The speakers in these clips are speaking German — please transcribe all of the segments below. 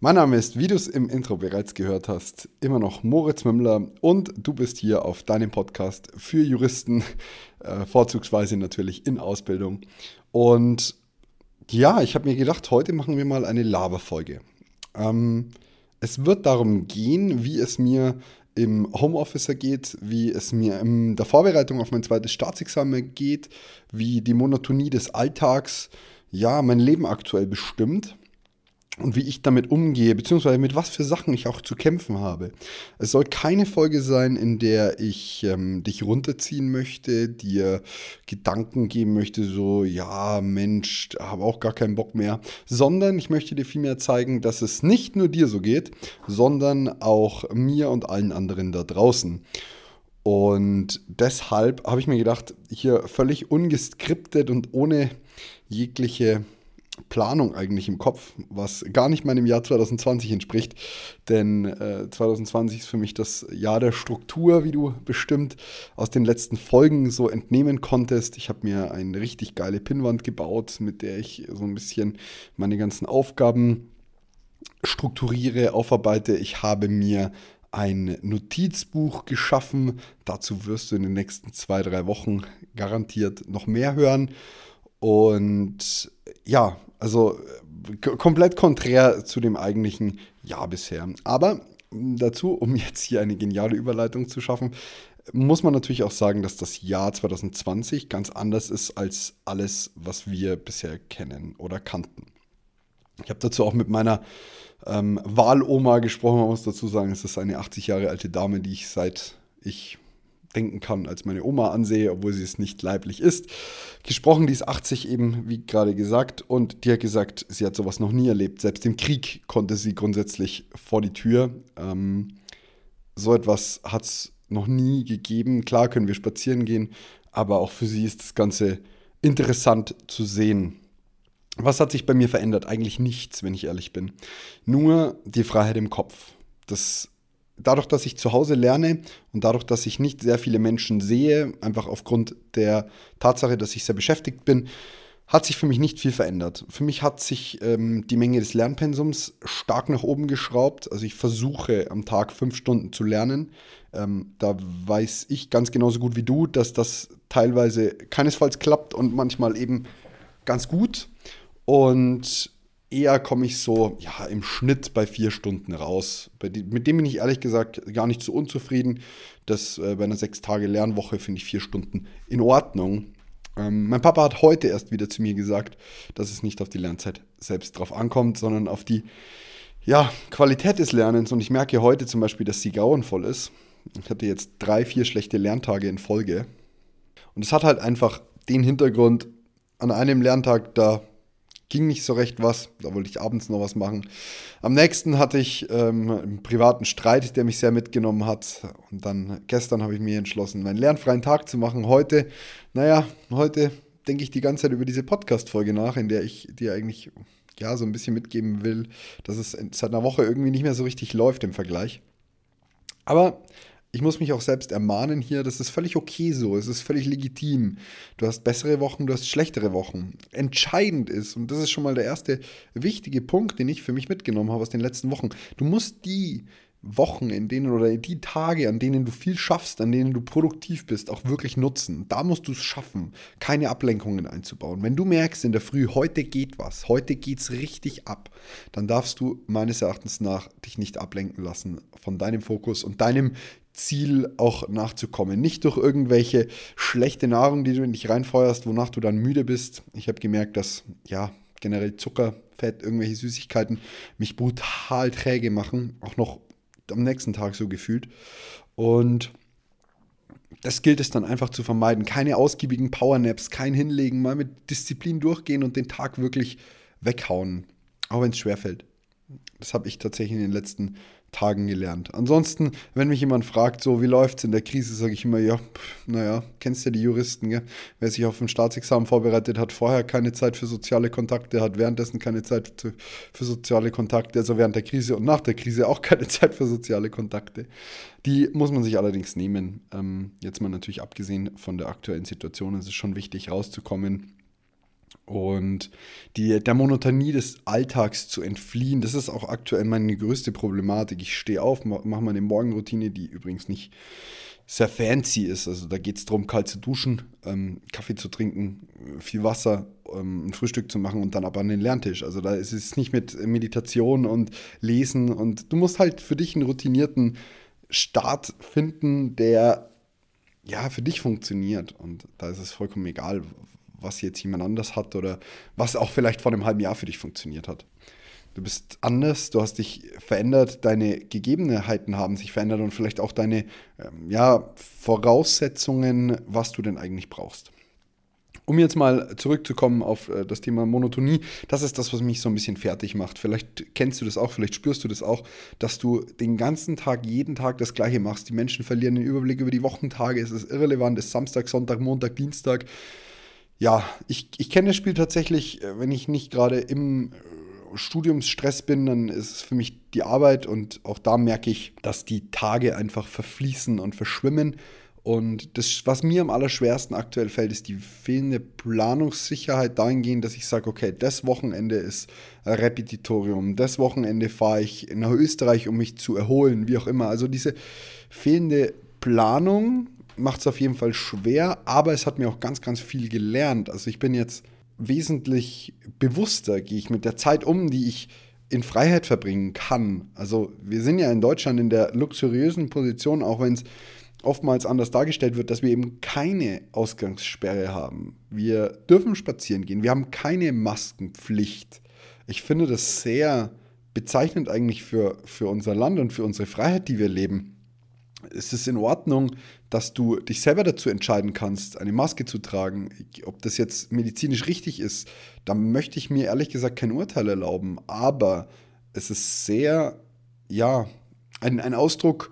Mein Name ist, wie du es im Intro bereits gehört hast, immer noch Moritz Mümmler und du bist hier auf deinem Podcast für Juristen, äh, vorzugsweise natürlich in Ausbildung. Und ja, ich habe mir gedacht, heute machen wir mal eine Laberfolge. Ähm, es wird darum gehen, wie es mir im Homeoffice geht, wie es mir in der Vorbereitung auf mein zweites Staatsexamen geht, wie die Monotonie des Alltags ja mein Leben aktuell bestimmt und wie ich damit umgehe, beziehungsweise mit was für Sachen ich auch zu kämpfen habe. Es soll keine Folge sein, in der ich ähm, dich runterziehen möchte, dir Gedanken geben möchte, so, ja, Mensch, habe auch gar keinen Bock mehr, sondern ich möchte dir vielmehr zeigen, dass es nicht nur dir so geht, sondern auch mir und allen anderen da draußen. Und deshalb habe ich mir gedacht, hier völlig ungeskriptet und ohne jegliche Planung eigentlich im Kopf, was gar nicht meinem Jahr 2020 entspricht. Denn äh, 2020 ist für mich das Jahr der Struktur, wie du bestimmt aus den letzten Folgen so entnehmen konntest. Ich habe mir eine richtig geile Pinnwand gebaut, mit der ich so ein bisschen meine ganzen Aufgaben strukturiere, aufarbeite. Ich habe mir ein Notizbuch geschaffen. Dazu wirst du in den nächsten zwei, drei Wochen garantiert noch mehr hören. Und ja, also komplett konträr zu dem eigentlichen Jahr bisher. Aber dazu, um jetzt hier eine geniale Überleitung zu schaffen, muss man natürlich auch sagen, dass das Jahr 2020 ganz anders ist als alles, was wir bisher kennen oder kannten. Ich habe dazu auch mit meiner ähm, Wahloma gesprochen, man muss dazu sagen, es ist eine 80 Jahre alte Dame, die ich seit ich denken kann, als meine Oma ansehe, obwohl sie es nicht leiblich ist. Gesprochen, die ist 80 eben, wie gerade gesagt, und die hat gesagt, sie hat sowas noch nie erlebt. Selbst im Krieg konnte sie grundsätzlich vor die Tür. Ähm, so etwas hat es noch nie gegeben. Klar können wir spazieren gehen, aber auch für sie ist das Ganze interessant zu sehen. Was hat sich bei mir verändert? Eigentlich nichts, wenn ich ehrlich bin. Nur die Freiheit im Kopf. Das dadurch, dass ich zu Hause lerne und dadurch, dass ich nicht sehr viele Menschen sehe, einfach aufgrund der Tatsache, dass ich sehr beschäftigt bin, hat sich für mich nicht viel verändert. Für mich hat sich ähm, die Menge des Lernpensums stark nach oben geschraubt. Also ich versuche am Tag fünf Stunden zu lernen. Ähm, da weiß ich ganz genauso gut wie du, dass das teilweise keinesfalls klappt und manchmal eben ganz gut. Und eher komme ich so ja, im Schnitt bei vier Stunden raus. Mit dem bin ich ehrlich gesagt gar nicht so unzufrieden. Das, äh, bei einer sechs Tage Lernwoche finde ich vier Stunden in Ordnung. Ähm, mein Papa hat heute erst wieder zu mir gesagt, dass es nicht auf die Lernzeit selbst drauf ankommt, sondern auf die ja, Qualität des Lernens. Und ich merke heute zum Beispiel, dass sie grauenvoll ist. Ich hatte jetzt drei, vier schlechte Lerntage in Folge. Und es hat halt einfach den Hintergrund, an einem Lerntag, da ging nicht so recht was. Da wollte ich abends noch was machen. Am nächsten hatte ich ähm, einen privaten Streit, der mich sehr mitgenommen hat. Und dann gestern habe ich mir entschlossen, meinen lernfreien Tag zu machen. Heute, naja, heute denke ich die ganze Zeit über diese Podcast-Folge nach, in der ich dir eigentlich ja so ein bisschen mitgeben will, dass es seit einer Woche irgendwie nicht mehr so richtig läuft im Vergleich. Aber ich muss mich auch selbst ermahnen hier, das ist völlig okay so, es ist völlig legitim. Du hast bessere Wochen, du hast schlechtere Wochen. Entscheidend ist, und das ist schon mal der erste wichtige Punkt, den ich für mich mitgenommen habe aus den letzten Wochen, du musst die Wochen, in denen oder die Tage, an denen du viel schaffst, an denen du produktiv bist, auch wirklich nutzen. Da musst du es schaffen, keine Ablenkungen einzubauen. Wenn du merkst in der Früh, heute geht was, heute geht es richtig ab, dann darfst du meines Erachtens nach dich nicht ablenken lassen von deinem Fokus und deinem Ziel auch nachzukommen. Nicht durch irgendwelche schlechte Nahrung, die du in dich reinfeuerst, wonach du dann müde bist. Ich habe gemerkt, dass ja generell Zucker, Fett, irgendwelche Süßigkeiten mich brutal träge machen. Auch noch am nächsten Tag so gefühlt. Und das gilt es dann einfach zu vermeiden. Keine ausgiebigen Powernaps, kein Hinlegen, mal mit Disziplin durchgehen und den Tag wirklich weghauen. Auch wenn es schwerfällt. Das habe ich tatsächlich in den letzten Tagen gelernt. Ansonsten, wenn mich jemand fragt, so wie läuft es in der Krise, sage ich immer, ja, naja, kennst ja die Juristen, gell? Wer sich auf ein Staatsexamen vorbereitet, hat vorher keine Zeit für soziale Kontakte, hat währenddessen keine Zeit für soziale Kontakte, also während der Krise und nach der Krise auch keine Zeit für soziale Kontakte. Die muss man sich allerdings nehmen. Ähm, jetzt mal natürlich abgesehen von der aktuellen Situation, ist es schon wichtig, rauszukommen und die, der Monotonie des Alltags zu entfliehen, das ist auch aktuell meine größte Problematik. Ich stehe auf, mache meine Morgenroutine, die übrigens nicht sehr fancy ist. Also da geht es darum, kalt zu duschen, ähm, Kaffee zu trinken, viel Wasser, ähm, ein Frühstück zu machen und dann aber an den Lerntisch. Also da ist es nicht mit Meditation und Lesen und du musst halt für dich einen routinierten Start finden, der ja für dich funktioniert. Und da ist es vollkommen egal, was jetzt jemand anders hat oder was auch vielleicht vor einem halben Jahr für dich funktioniert hat. Du bist anders, du hast dich verändert, deine Gegebenheiten haben sich verändert und vielleicht auch deine ähm, ja, Voraussetzungen, was du denn eigentlich brauchst. Um jetzt mal zurückzukommen auf äh, das Thema Monotonie, das ist das, was mich so ein bisschen fertig macht. Vielleicht kennst du das auch, vielleicht spürst du das auch, dass du den ganzen Tag, jeden Tag das Gleiche machst. Die Menschen verlieren den Überblick über die Wochentage, es ist irrelevant, es ist Samstag, Sonntag, Montag, Dienstag ja, ich, ich kenne das Spiel tatsächlich, äh, wenn ich nicht gerade im äh, Studiumsstress bin, dann ist es für mich die Arbeit und auch da merke ich, dass die Tage einfach verfließen und verschwimmen. Und das, was mir am allerschwersten aktuell fällt, ist die fehlende Planungssicherheit dahingehend, dass ich sage, okay, das Wochenende ist Repetitorium, das Wochenende fahre ich nach Österreich, um mich zu erholen, wie auch immer. Also diese fehlende Planung macht es auf jeden Fall schwer, aber es hat mir auch ganz, ganz viel gelernt. Also ich bin jetzt wesentlich bewusster, gehe ich mit der Zeit um, die ich in Freiheit verbringen kann. Also wir sind ja in Deutschland in der luxuriösen Position, auch wenn es oftmals anders dargestellt wird, dass wir eben keine Ausgangssperre haben. Wir dürfen spazieren gehen, wir haben keine Maskenpflicht. Ich finde das sehr bezeichnend eigentlich für, für unser Land und für unsere Freiheit, die wir leben es ist in Ordnung, dass du dich selber dazu entscheiden kannst, eine Maske zu tragen. Ob das jetzt medizinisch richtig ist, da möchte ich mir ehrlich gesagt kein Urteil erlauben. Aber es ist sehr, ja, ein, ein Ausdruck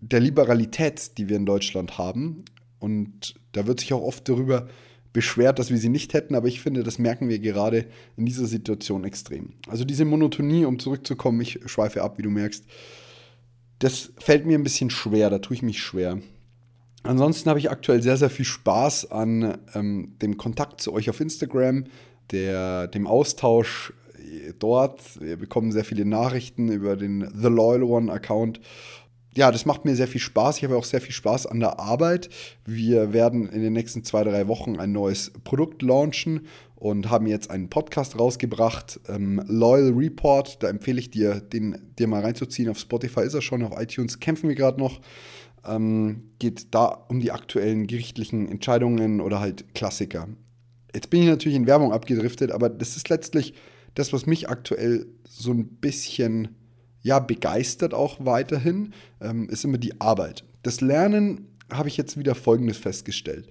der Liberalität, die wir in Deutschland haben. Und da wird sich auch oft darüber beschwert, dass wir sie nicht hätten, aber ich finde, das merken wir gerade in dieser Situation extrem. Also diese Monotonie, um zurückzukommen, ich schweife ab, wie du merkst, das fällt mir ein bisschen schwer, da tue ich mich schwer. Ansonsten habe ich aktuell sehr, sehr viel Spaß an ähm, dem Kontakt zu euch auf Instagram, der, dem Austausch äh, dort. Wir bekommen sehr viele Nachrichten über den The Loyal One Account. Ja, das macht mir sehr viel Spaß. Ich habe auch sehr viel Spaß an der Arbeit. Wir werden in den nächsten zwei, drei Wochen ein neues Produkt launchen und haben jetzt einen Podcast rausgebracht, ähm, Loyal Report. Da empfehle ich dir, den dir mal reinzuziehen. Auf Spotify ist er schon, auf iTunes kämpfen wir gerade noch. Ähm, geht da um die aktuellen gerichtlichen Entscheidungen oder halt Klassiker. Jetzt bin ich natürlich in Werbung abgedriftet, aber das ist letztlich das, was mich aktuell so ein bisschen ja, begeistert auch weiterhin, ähm, ist immer die Arbeit. Das Lernen habe ich jetzt wieder Folgendes festgestellt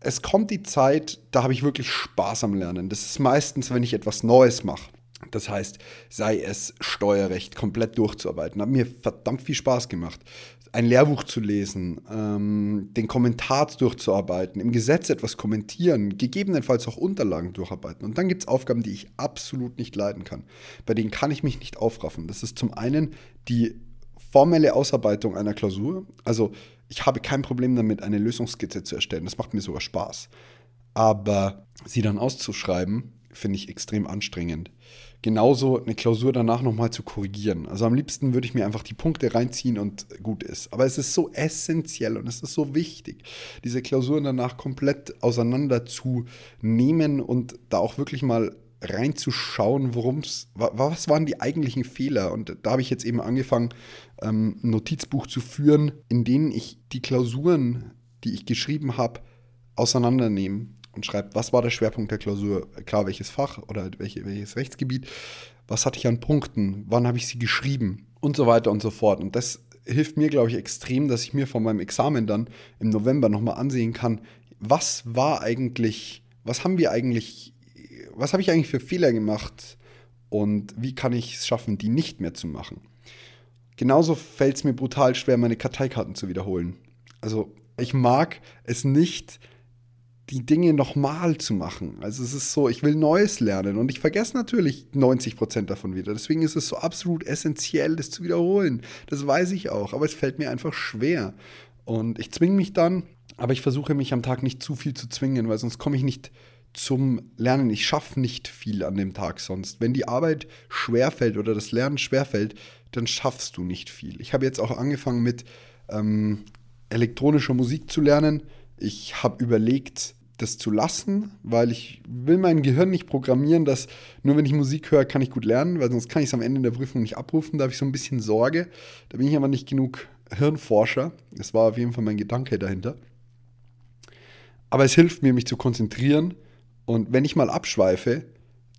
es kommt die Zeit, da habe ich wirklich Spaß am Lernen. Das ist meistens, wenn ich etwas Neues mache. Das heißt, sei es Steuerrecht komplett durchzuarbeiten. Hat mir verdammt viel Spaß gemacht. Ein Lehrbuch zu lesen, ähm, den Kommentar durchzuarbeiten, im Gesetz etwas kommentieren, gegebenenfalls auch Unterlagen durcharbeiten. Und dann gibt es Aufgaben, die ich absolut nicht leiden kann. Bei denen kann ich mich nicht aufraffen. Das ist zum einen die formelle Ausarbeitung einer Klausur. Also ich habe kein Problem damit, eine Lösungskizze zu erstellen. Das macht mir sogar Spaß. Aber sie dann auszuschreiben, finde ich extrem anstrengend. Genauso eine Klausur danach nochmal zu korrigieren. Also am liebsten würde ich mir einfach die Punkte reinziehen und gut ist. Aber es ist so essentiell und es ist so wichtig, diese Klausuren danach komplett auseinander zu nehmen und da auch wirklich mal reinzuschauen, worum es, was waren die eigentlichen Fehler. Und da habe ich jetzt eben angefangen, ähm, ein Notizbuch zu führen, in denen ich die Klausuren, die ich geschrieben habe, auseinandernehme und schreibe, was war der Schwerpunkt der Klausur, klar, welches Fach oder welche, welches Rechtsgebiet, was hatte ich an Punkten, wann habe ich sie geschrieben und so weiter und so fort. Und das hilft mir, glaube ich, extrem, dass ich mir von meinem Examen dann im November nochmal ansehen kann, was war eigentlich, was haben wir eigentlich was habe ich eigentlich für Fehler gemacht und wie kann ich es schaffen, die nicht mehr zu machen? genauso fällt es mir brutal schwer, meine Karteikarten zu wiederholen. Also ich mag es nicht, die Dinge nochmal zu machen. Also es ist so, ich will Neues lernen und ich vergesse natürlich 90 Prozent davon wieder. Deswegen ist es so absolut essentiell, das zu wiederholen. Das weiß ich auch, aber es fällt mir einfach schwer. Und ich zwinge mich dann, aber ich versuche mich am Tag nicht zu viel zu zwingen, weil sonst komme ich nicht zum Lernen. Ich schaffe nicht viel an dem Tag sonst. Wenn die Arbeit schwerfällt oder das Lernen schwerfällt, dann schaffst du nicht viel. Ich habe jetzt auch angefangen mit ähm, elektronischer Musik zu lernen. Ich habe überlegt, das zu lassen, weil ich will mein Gehirn nicht programmieren, dass nur wenn ich Musik höre, kann ich gut lernen, weil sonst kann ich es am Ende der Prüfung nicht abrufen. Da habe ich so ein bisschen Sorge. Da bin ich aber nicht genug Hirnforscher. Das war auf jeden Fall mein Gedanke dahinter. Aber es hilft mir, mich zu konzentrieren. Und wenn ich mal abschweife,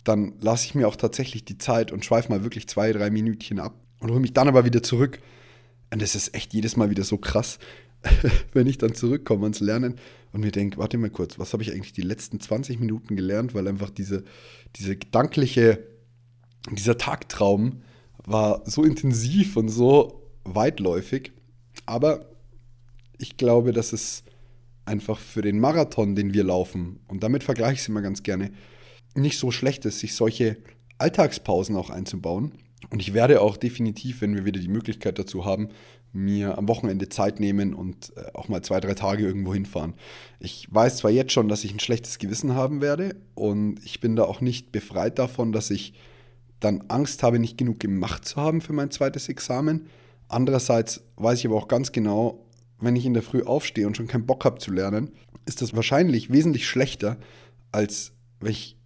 dann lasse ich mir auch tatsächlich die Zeit und schweife mal wirklich zwei, drei Minütchen ab und hole mich dann aber wieder zurück. Und das ist echt jedes Mal wieder so krass, wenn ich dann zurückkomme ans Lernen und mir denke, warte mal kurz, was habe ich eigentlich die letzten 20 Minuten gelernt, weil einfach diese, diese gedankliche, dieser Tagtraum war so intensiv und so weitläufig. Aber ich glaube, dass es einfach für den Marathon, den wir laufen, und damit vergleiche ich es immer ganz gerne, nicht so schlecht ist, sich solche Alltagspausen auch einzubauen. Und ich werde auch definitiv, wenn wir wieder die Möglichkeit dazu haben, mir am Wochenende Zeit nehmen und äh, auch mal zwei, drei Tage irgendwo hinfahren. Ich weiß zwar jetzt schon, dass ich ein schlechtes Gewissen haben werde und ich bin da auch nicht befreit davon, dass ich dann Angst habe, nicht genug gemacht zu haben für mein zweites Examen. Andererseits weiß ich aber auch ganz genau, wenn ich in der Früh aufstehe und schon keinen Bock habe zu lernen, ist das wahrscheinlich wesentlich schlechter, als wenn ich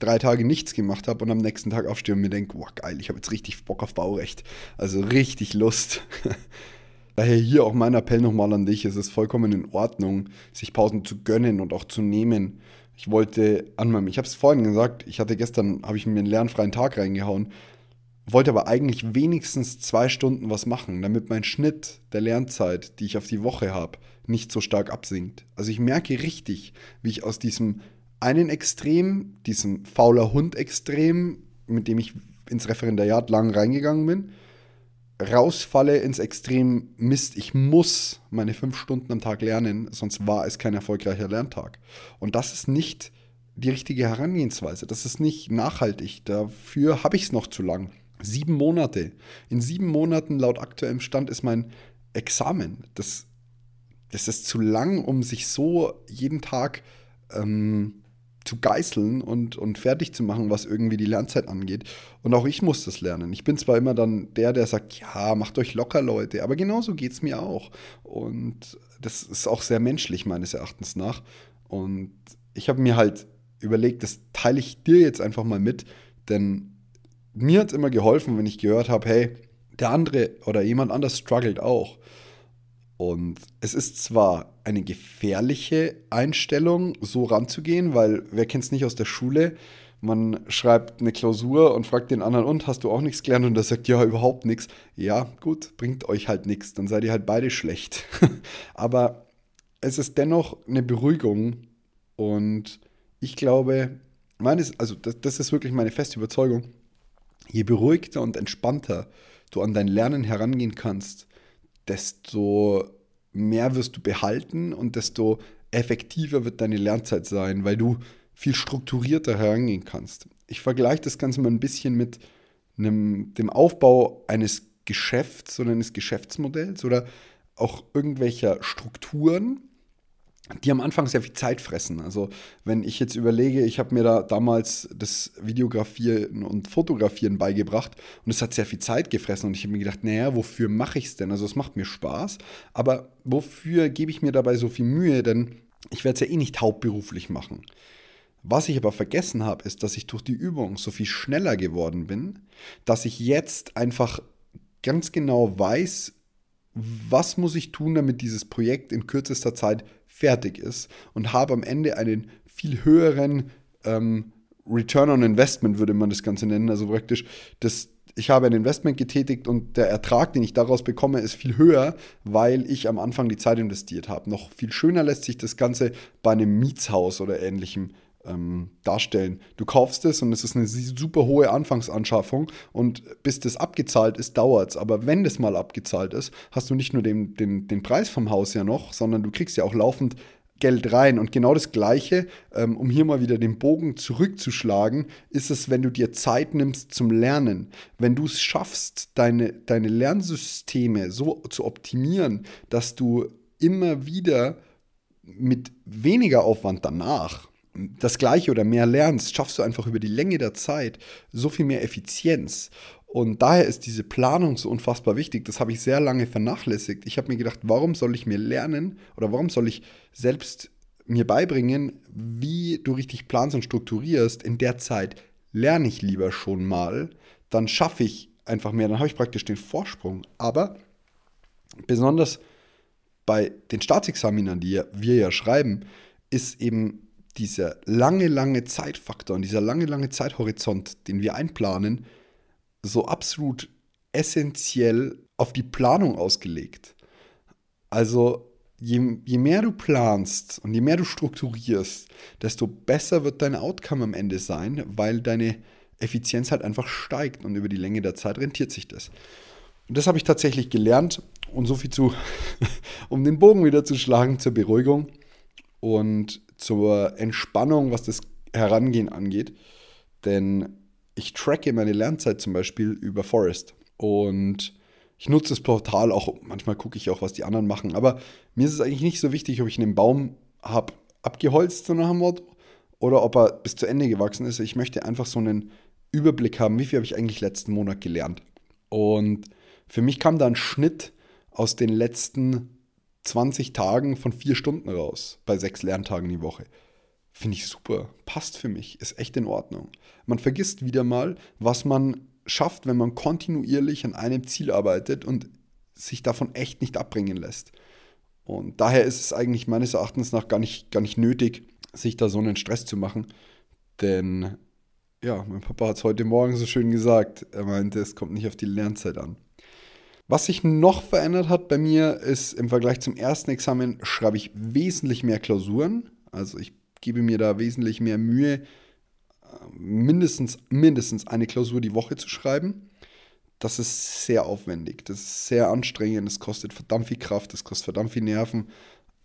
drei Tage nichts gemacht habe und am nächsten Tag aufstehe und mir denke, wow, geil, ich habe jetzt richtig Bock auf Baurecht. Also richtig Lust. Daher hier auch mein Appell nochmal an dich. Es ist vollkommen in Ordnung, sich Pausen zu gönnen und auch zu nehmen. Ich wollte an meinem, ich habe es vorhin gesagt, ich hatte gestern, habe ich mir einen lernfreien Tag reingehauen, wollte aber eigentlich wenigstens zwei Stunden was machen, damit mein Schnitt der Lernzeit, die ich auf die Woche habe, nicht so stark absinkt. Also ich merke richtig, wie ich aus diesem einen Extrem, diesem fauler Hund-Extrem, mit dem ich ins Referendariat lang reingegangen bin, rausfalle ins Extrem Mist, ich muss meine fünf Stunden am Tag lernen, sonst war es kein erfolgreicher Lerntag. Und das ist nicht die richtige Herangehensweise. Das ist nicht nachhaltig. Dafür habe ich es noch zu lang. Sieben Monate. In sieben Monaten laut aktuellem Stand ist mein Examen. Das, das ist zu lang, um sich so jeden Tag ähm, zu geißeln und, und fertig zu machen, was irgendwie die Lernzeit angeht. Und auch ich muss das lernen. Ich bin zwar immer dann der, der sagt, ja, macht euch locker, Leute, aber genauso geht es mir auch. Und das ist auch sehr menschlich meines Erachtens nach. Und ich habe mir halt überlegt, das teile ich dir jetzt einfach mal mit, denn mir hat es immer geholfen, wenn ich gehört habe, hey, der andere oder jemand anders struggelt auch. Und es ist zwar eine gefährliche Einstellung, so ranzugehen, weil wer kennt es nicht aus der Schule? Man schreibt eine Klausur und fragt den anderen, und hast du auch nichts gelernt? Und der sagt, ja, überhaupt nichts. Ja, gut, bringt euch halt nichts, dann seid ihr halt beide schlecht. Aber es ist dennoch eine Beruhigung und ich glaube, meines, also das, das ist wirklich meine feste Überzeugung, je beruhigter und entspannter du an dein Lernen herangehen kannst, desto mehr wirst du behalten und desto effektiver wird deine Lernzeit sein, weil du viel strukturierter herangehen kannst. Ich vergleiche das Ganze mal ein bisschen mit einem, dem Aufbau eines Geschäfts oder eines Geschäftsmodells oder auch irgendwelcher Strukturen, die am Anfang sehr viel Zeit fressen. Also wenn ich jetzt überlege, ich habe mir da damals das Videografieren und Fotografieren beigebracht und es hat sehr viel Zeit gefressen und ich habe mir gedacht, naja, wofür mache ich es denn? Also es macht mir Spaß, aber wofür gebe ich mir dabei so viel Mühe? Denn ich werde es ja eh nicht hauptberuflich machen. Was ich aber vergessen habe, ist, dass ich durch die Übung so viel schneller geworden bin, dass ich jetzt einfach ganz genau weiß, was muss ich tun, damit dieses Projekt in kürzester Zeit fertig ist und habe am Ende einen viel höheren ähm, Return on Investment, würde man das Ganze nennen. Also praktisch, das, ich habe ein Investment getätigt und der Ertrag, den ich daraus bekomme, ist viel höher, weil ich am Anfang die Zeit investiert habe. Noch viel schöner lässt sich das Ganze bei einem Mietshaus oder ähnlichem ähm, darstellen. Du kaufst es und es ist eine super hohe Anfangsanschaffung und bis das abgezahlt ist, dauert es. Aber wenn das mal abgezahlt ist, hast du nicht nur den, den, den Preis vom Haus ja noch, sondern du kriegst ja auch laufend Geld rein. Und genau das Gleiche, ähm, um hier mal wieder den Bogen zurückzuschlagen, ist es, wenn du dir Zeit nimmst zum Lernen. Wenn du es schaffst, deine, deine Lernsysteme so zu optimieren, dass du immer wieder mit weniger Aufwand danach das gleiche oder mehr lernst, schaffst du einfach über die Länge der Zeit so viel mehr Effizienz. Und daher ist diese Planung so unfassbar wichtig. Das habe ich sehr lange vernachlässigt. Ich habe mir gedacht, warum soll ich mir lernen oder warum soll ich selbst mir beibringen, wie du richtig planst und strukturierst. In der Zeit lerne ich lieber schon mal, dann schaffe ich einfach mehr, dann habe ich praktisch den Vorsprung. Aber besonders bei den Staatsexaminern, die wir ja schreiben, ist eben dieser lange, lange Zeitfaktor und dieser lange, lange Zeithorizont, den wir einplanen, so absolut essentiell auf die Planung ausgelegt. Also je, je mehr du planst und je mehr du strukturierst, desto besser wird dein Outcome am Ende sein, weil deine Effizienz halt einfach steigt und über die Länge der Zeit rentiert sich das. Und das habe ich tatsächlich gelernt und so viel zu, um den Bogen wieder zu schlagen zur Beruhigung und zur Entspannung, was das Herangehen angeht. Denn ich tracke meine Lernzeit zum Beispiel über Forest. Und ich nutze das Portal auch, manchmal gucke ich auch, was die anderen machen. Aber mir ist es eigentlich nicht so wichtig, ob ich einen Baum habe abgeholzt, so nach dem Motto, oder ob er bis zu Ende gewachsen ist. Ich möchte einfach so einen Überblick haben, wie viel habe ich eigentlich letzten Monat gelernt. Und für mich kam da ein Schnitt aus den letzten 20 Tagen von vier Stunden raus, bei sechs Lerntagen die Woche. Finde ich super. Passt für mich. Ist echt in Ordnung. Man vergisst wieder mal, was man schafft, wenn man kontinuierlich an einem Ziel arbeitet und sich davon echt nicht abbringen lässt. Und daher ist es eigentlich meines Erachtens nach gar nicht, gar nicht nötig, sich da so einen Stress zu machen. Denn, ja, mein Papa hat es heute Morgen so schön gesagt. Er meinte, es kommt nicht auf die Lernzeit an. Was sich noch verändert hat bei mir, ist im Vergleich zum ersten Examen schreibe ich wesentlich mehr Klausuren. Also ich gebe mir da wesentlich mehr Mühe, mindestens, mindestens eine Klausur die Woche zu schreiben. Das ist sehr aufwendig, das ist sehr anstrengend, das kostet verdammt viel Kraft, das kostet verdammt viel Nerven.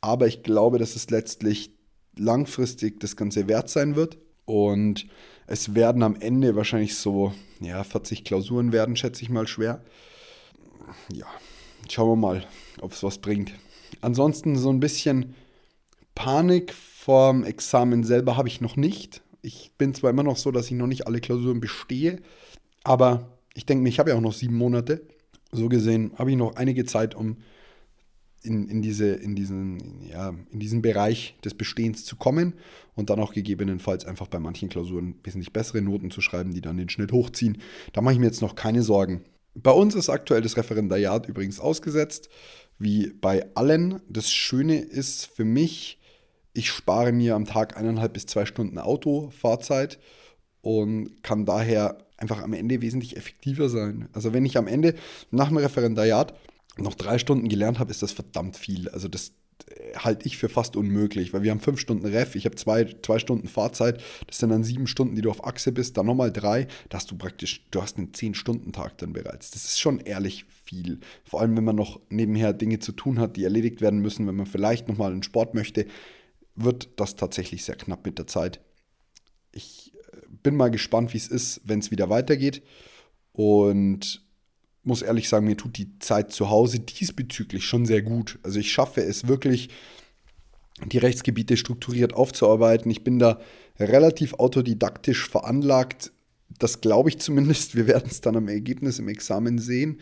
Aber ich glaube, dass es letztlich langfristig das Ganze wert sein wird. Und es werden am Ende wahrscheinlich so ja, 40 Klausuren werden, schätze ich mal schwer ja, schauen wir mal, ob es was bringt. Ansonsten so ein bisschen Panik vorm Examen selber habe ich noch nicht. Ich bin zwar immer noch so, dass ich noch nicht alle Klausuren bestehe, aber ich denke mir, ich habe ja auch noch sieben Monate. So gesehen habe ich noch einige Zeit, um in, in, diese, in, diesen, ja, in diesen Bereich des Bestehens zu kommen und dann auch gegebenenfalls einfach bei manchen Klausuren wesentlich bessere Noten zu schreiben, die dann den Schnitt hochziehen. Da mache ich mir jetzt noch keine Sorgen. Bei uns ist aktuell das Referendariat übrigens ausgesetzt, wie bei allen. Das Schöne ist für mich, ich spare mir am Tag eineinhalb bis zwei Stunden Autofahrzeit und kann daher einfach am Ende wesentlich effektiver sein. Also wenn ich am Ende nach dem Referendariat noch drei Stunden gelernt habe, ist das verdammt viel. Also das, halte ich für fast unmöglich, weil wir haben fünf Stunden Ref, ich habe zwei, zwei Stunden Fahrzeit, das sind dann sieben Stunden, die du auf Achse bist, dann nochmal drei, da hast du praktisch, du hast einen Zehn-Stunden-Tag dann bereits. Das ist schon ehrlich viel. Vor allem, wenn man noch nebenher Dinge zu tun hat, die erledigt werden müssen, wenn man vielleicht nochmal einen Sport möchte, wird das tatsächlich sehr knapp mit der Zeit. Ich äh, bin mal gespannt, wie es ist, wenn es wieder weitergeht. Und muss ehrlich sagen, mir tut die Zeit zu Hause diesbezüglich schon sehr gut. Also ich schaffe es wirklich, die Rechtsgebiete strukturiert aufzuarbeiten. Ich bin da relativ autodidaktisch veranlagt. Das glaube ich zumindest. Wir werden es dann am Ergebnis im Examen sehen.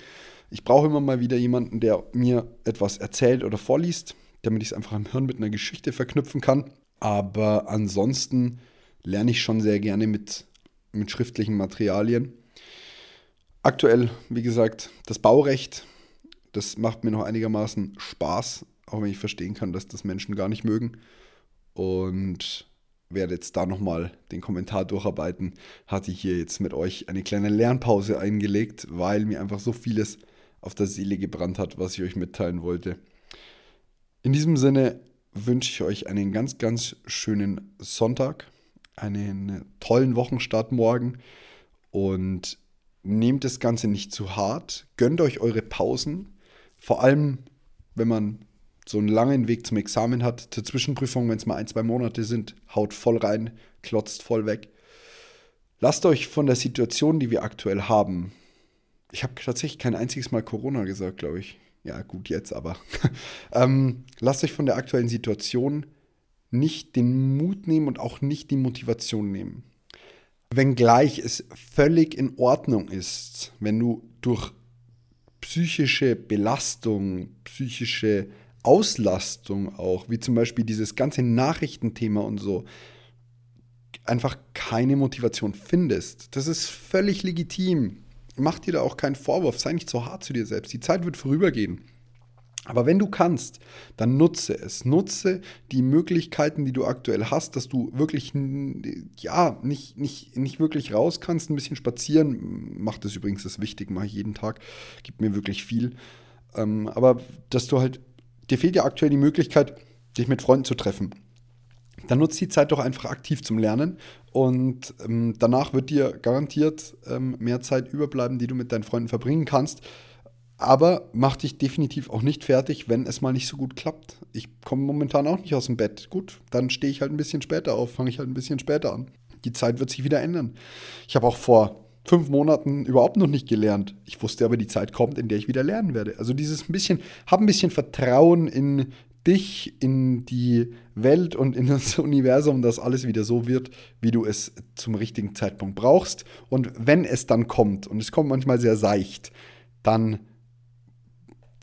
Ich brauche immer mal wieder jemanden, der mir etwas erzählt oder vorliest, damit ich es einfach im Hirn mit einer Geschichte verknüpfen kann. Aber ansonsten lerne ich schon sehr gerne mit, mit schriftlichen Materialien. Aktuell, wie gesagt, das Baurecht, das macht mir noch einigermaßen Spaß, auch wenn ich verstehen kann, dass das Menschen gar nicht mögen. Und werde jetzt da nochmal den Kommentar durcharbeiten. Hatte hier jetzt mit euch eine kleine Lernpause eingelegt, weil mir einfach so vieles auf der Seele gebrannt hat, was ich euch mitteilen wollte. In diesem Sinne wünsche ich euch einen ganz, ganz schönen Sonntag. einen tollen Wochenstart morgen und nehmt das Ganze nicht zu hart. Gönnt euch eure Pausen. Vor allem, wenn man so einen langen Weg zum Examen hat, zur Zwischenprüfung, wenn es mal ein, zwei Monate sind, haut voll rein, klotzt voll weg. Lasst euch von der Situation, die wir aktuell haben, ich habe tatsächlich kein einziges Mal Corona gesagt, glaube ich. Ja, gut, jetzt aber. ähm, lasst euch von der aktuellen Situation nicht den Mut nehmen und auch nicht die Motivation nehmen. Wenngleich es völlig in Ordnung ist, wenn du durch psychische Belastung, psychische Auslastung auch, wie zum Beispiel dieses ganze Nachrichtenthema und so, einfach keine Motivation findest. Das ist völlig legitim. Mach dir da auch keinen Vorwurf, sei nicht so hart zu dir selbst. Die Zeit wird vorübergehen. Aber wenn du kannst, dann nutze es. Nutze die Möglichkeiten, die du aktuell hast, dass du wirklich, ja, nicht, nicht, nicht wirklich raus kannst, ein bisschen spazieren. Macht das übrigens, das ist wichtig, mache ich jeden Tag. Gibt mir wirklich viel. Ähm, aber dass du halt dir fehlt ja aktuell die Möglichkeit, dich mit Freunden zu treffen. Dann nutzt die Zeit doch einfach aktiv zum Lernen und ähm, danach wird dir garantiert ähm, mehr Zeit überbleiben, die du mit deinen Freunden verbringen kannst. Aber mach dich definitiv auch nicht fertig, wenn es mal nicht so gut klappt. Ich komme momentan auch nicht aus dem Bett. Gut, dann stehe ich halt ein bisschen später auf, fange ich halt ein bisschen später an. Die Zeit wird sich wieder ändern. Ich habe auch vor fünf Monaten überhaupt noch nicht gelernt. Ich wusste aber, die Zeit kommt, in der ich wieder lernen werde. Also dieses ein bisschen, hab ein bisschen Vertrauen in dich, in die Welt und in das Universum, dass alles wieder so wird, wie du es zum richtigen Zeitpunkt brauchst. Und wenn es dann kommt, und es kommt manchmal sehr seicht, dann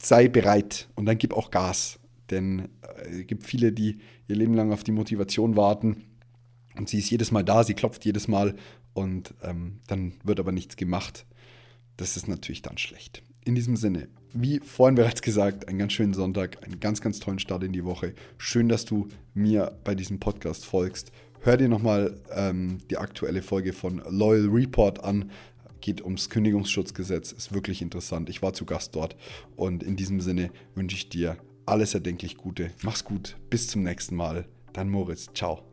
sei bereit und dann gib auch Gas. Denn äh, es gibt viele, die ihr Leben lang auf die Motivation warten und sie ist jedes Mal da, sie klopft jedes Mal und ähm, dann wird aber nichts gemacht. Das ist natürlich dann schlecht. In diesem Sinne, wie vorhin bereits gesagt, einen ganz schönen Sonntag, einen ganz, ganz tollen Start in die Woche. Schön, dass du mir bei diesem Podcast folgst. Hör dir nochmal ähm, die aktuelle Folge von Loyal Report an. Geht ums Kündigungsschutzgesetz, ist wirklich interessant. Ich war zu Gast dort und in diesem Sinne wünsche ich dir alles erdenklich Gute. Mach's gut, bis zum nächsten Mal. Dein Moritz, ciao.